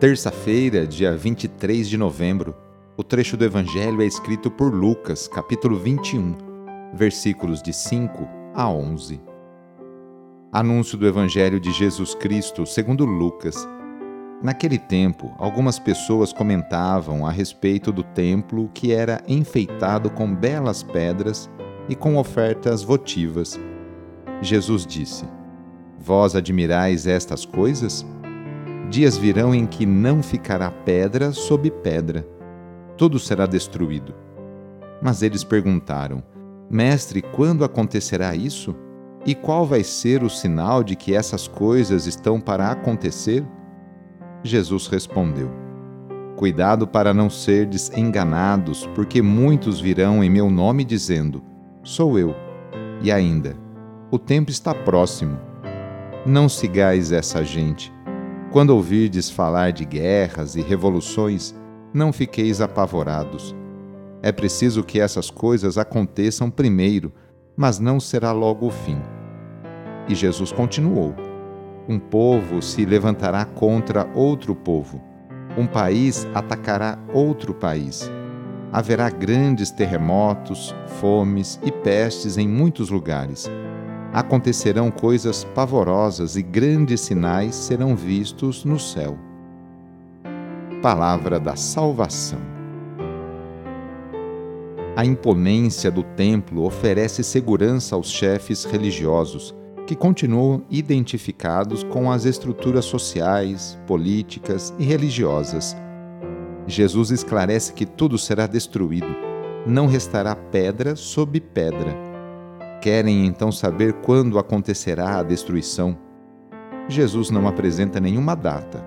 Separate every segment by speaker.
Speaker 1: Terça-feira, dia 23 de novembro, o trecho do Evangelho é escrito por Lucas, capítulo 21, versículos de 5 a 11. Anúncio do Evangelho de Jesus Cristo segundo Lucas. Naquele tempo, algumas pessoas comentavam a respeito do templo que era enfeitado com belas pedras e com ofertas votivas. Jesus disse: Vós admirais estas coisas? Dias virão em que não ficará pedra sob pedra, tudo será destruído. Mas eles perguntaram: Mestre, quando acontecerá isso? E qual vai ser o sinal de que essas coisas estão para acontecer? Jesus respondeu: Cuidado para não serdes enganados, porque muitos virão em meu nome dizendo: Sou eu. E ainda: O tempo está próximo. Não sigais essa gente quando ouvirdes falar de guerras e revoluções, não fiqueis apavorados. É preciso que essas coisas aconteçam primeiro, mas não será logo o fim. E Jesus continuou: Um povo se levantará contra outro povo, um país atacará outro país. Haverá grandes terremotos, fomes e pestes em muitos lugares acontecerão coisas pavorosas e grandes sinais serão vistos no céu. Palavra da Salvação. A imponência do templo oferece segurança aos chefes religiosos, que continuam identificados com as estruturas sociais, políticas e religiosas. Jesus esclarece que tudo será destruído, não restará pedra sob pedra Querem então saber quando acontecerá a destruição. Jesus não apresenta nenhuma data,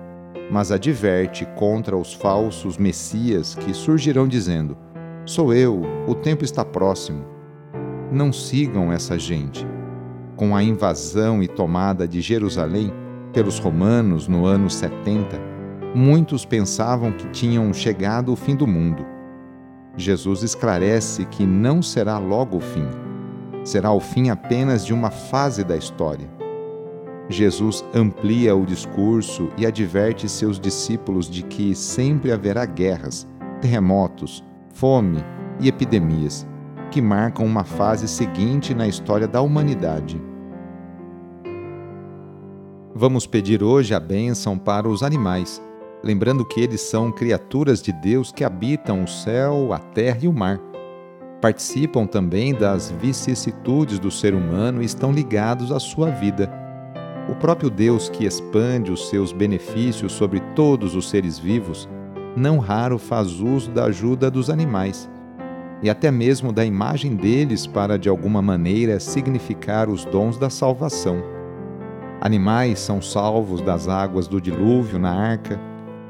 Speaker 1: mas adverte contra os falsos messias que surgirão dizendo: Sou eu, o tempo está próximo. Não sigam essa gente. Com a invasão e tomada de Jerusalém pelos romanos no ano 70, muitos pensavam que tinham chegado o fim do mundo. Jesus esclarece que não será logo o fim será o fim apenas de uma fase da história. Jesus amplia o discurso e adverte seus discípulos de que sempre haverá guerras, terremotos, fome e epidemias, que marcam uma fase seguinte na história da humanidade. Vamos pedir hoje a bênção para os animais, lembrando que eles são criaturas de Deus que habitam o céu, a terra e o mar participam também das vicissitudes do ser humano e estão ligados à sua vida. O próprio Deus que expande os seus benefícios sobre todos os seres vivos, não raro faz uso da ajuda dos animais e até mesmo da imagem deles para de alguma maneira significar os dons da salvação. Animais são salvos das águas do dilúvio na arca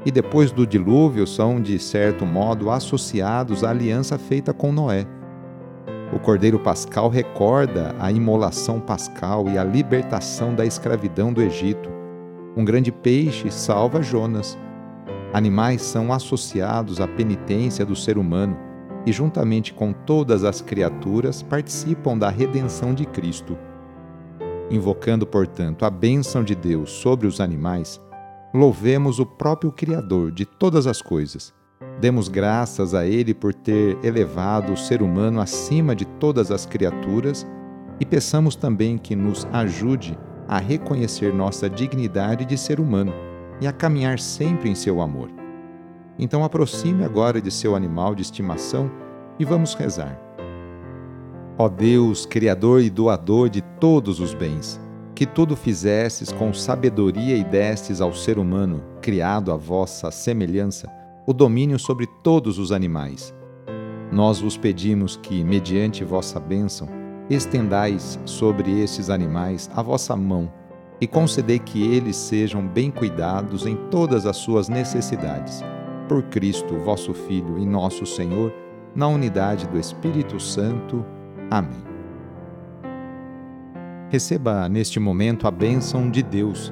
Speaker 1: e depois do dilúvio são de certo modo associados à aliança feita com Noé. O Cordeiro Pascal recorda a imolação pascal e a libertação da escravidão do Egito. Um grande peixe salva Jonas. Animais são associados à penitência do ser humano e, juntamente com todas as criaturas, participam da redenção de Cristo. Invocando, portanto, a bênção de Deus sobre os animais, louvemos o próprio Criador de todas as coisas Demos graças a Ele por ter elevado o ser humano acima de todas as criaturas e peçamos também que nos ajude a reconhecer nossa dignidade de ser humano e a caminhar sempre em seu amor. Então aproxime agora de seu animal de estimação e vamos rezar. Ó Deus, Criador e doador de todos os bens, que tudo fizestes com sabedoria e destes ao ser humano, criado à vossa semelhança, o domínio sobre todos os animais. Nós vos pedimos que, mediante vossa bênção, estendais sobre estes animais a vossa mão e concedei que eles sejam bem cuidados em todas as suas necessidades. Por Cristo, vosso Filho e nosso Senhor, na unidade do Espírito Santo. Amém. Receba neste momento a bênção de Deus.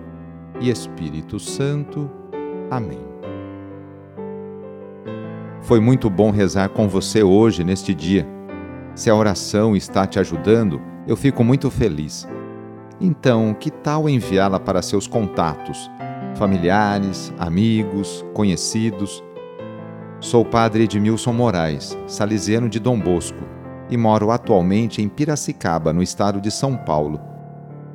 Speaker 1: e Espírito Santo. Amém. Foi muito bom rezar com você hoje, neste dia. Se a oração está te ajudando, eu fico muito feliz. Então, que tal enviá-la para seus contatos, familiares, amigos, conhecidos? Sou o padre Edmilson Moraes, salesiano de Dom Bosco, e moro atualmente em Piracicaba, no estado de São Paulo.